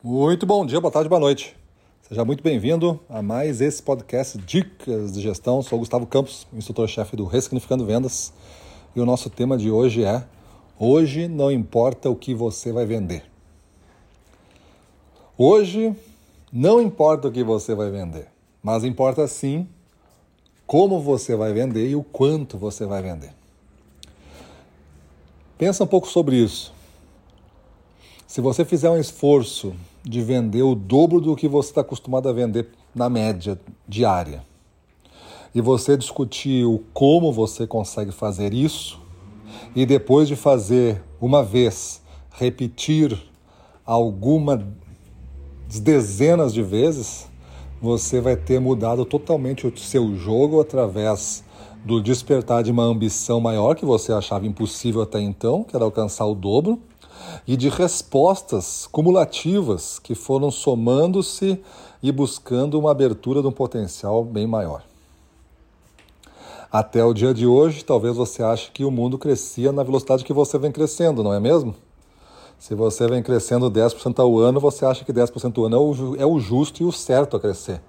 Muito bom dia, boa tarde, boa noite. Seja muito bem-vindo a mais esse podcast Dicas de Gestão. Sou Gustavo Campos, instrutor-chefe do Ressignificando Vendas. E o nosso tema de hoje é: Hoje não importa o que você vai vender. Hoje não importa o que você vai vender, mas importa sim como você vai vender e o quanto você vai vender. Pensa um pouco sobre isso. Se você fizer um esforço de vender o dobro do que você está acostumado a vender na média diária, e você discutir o como você consegue fazer isso, e depois de fazer uma vez, repetir algumas dezenas de vezes, você vai ter mudado totalmente o seu jogo através do despertar de uma ambição maior que você achava impossível até então, que era alcançar o dobro, e de respostas cumulativas que foram somando-se e buscando uma abertura de um potencial bem maior. Até o dia de hoje, talvez você ache que o mundo crescia na velocidade que você vem crescendo, não é mesmo? Se você vem crescendo 10% ao ano, você acha que 10% ao ano é o justo e o certo a crescer.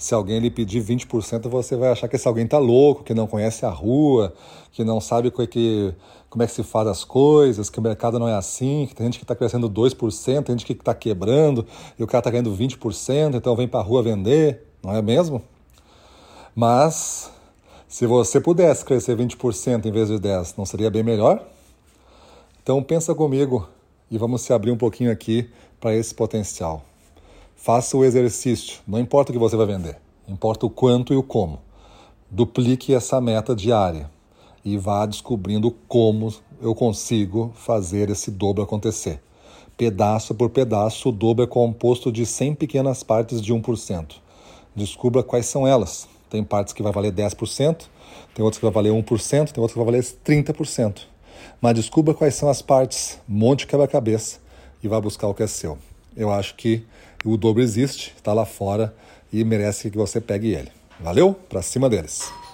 Se alguém lhe pedir 20%, você vai achar que esse alguém está louco, que não conhece a rua, que não sabe como é que, como é que se faz as coisas, que o mercado não é assim, que tem gente que está crescendo 2%, tem gente que está quebrando, e o cara está ganhando 20%, então vem para a rua vender, não é mesmo? Mas, se você pudesse crescer 20% em vez de 10%, não seria bem melhor? Então pensa comigo e vamos se abrir um pouquinho aqui para esse potencial. Faça o exercício, não importa o que você vai vender, importa o quanto e o como. Duplique essa meta diária e vá descobrindo como eu consigo fazer esse dobro acontecer. Pedaço por pedaço, o dobro é composto de 100 pequenas partes de 1%. Descubra quais são elas. Tem partes que vai valer 10%, tem outras que vai valer 1%, tem outras que vai valer 30%. Mas descubra quais são as partes, monte quebra-cabeça e vá buscar o que é seu. Eu acho que o dobro existe, está lá fora e merece que você pegue ele. Valeu? Para cima deles.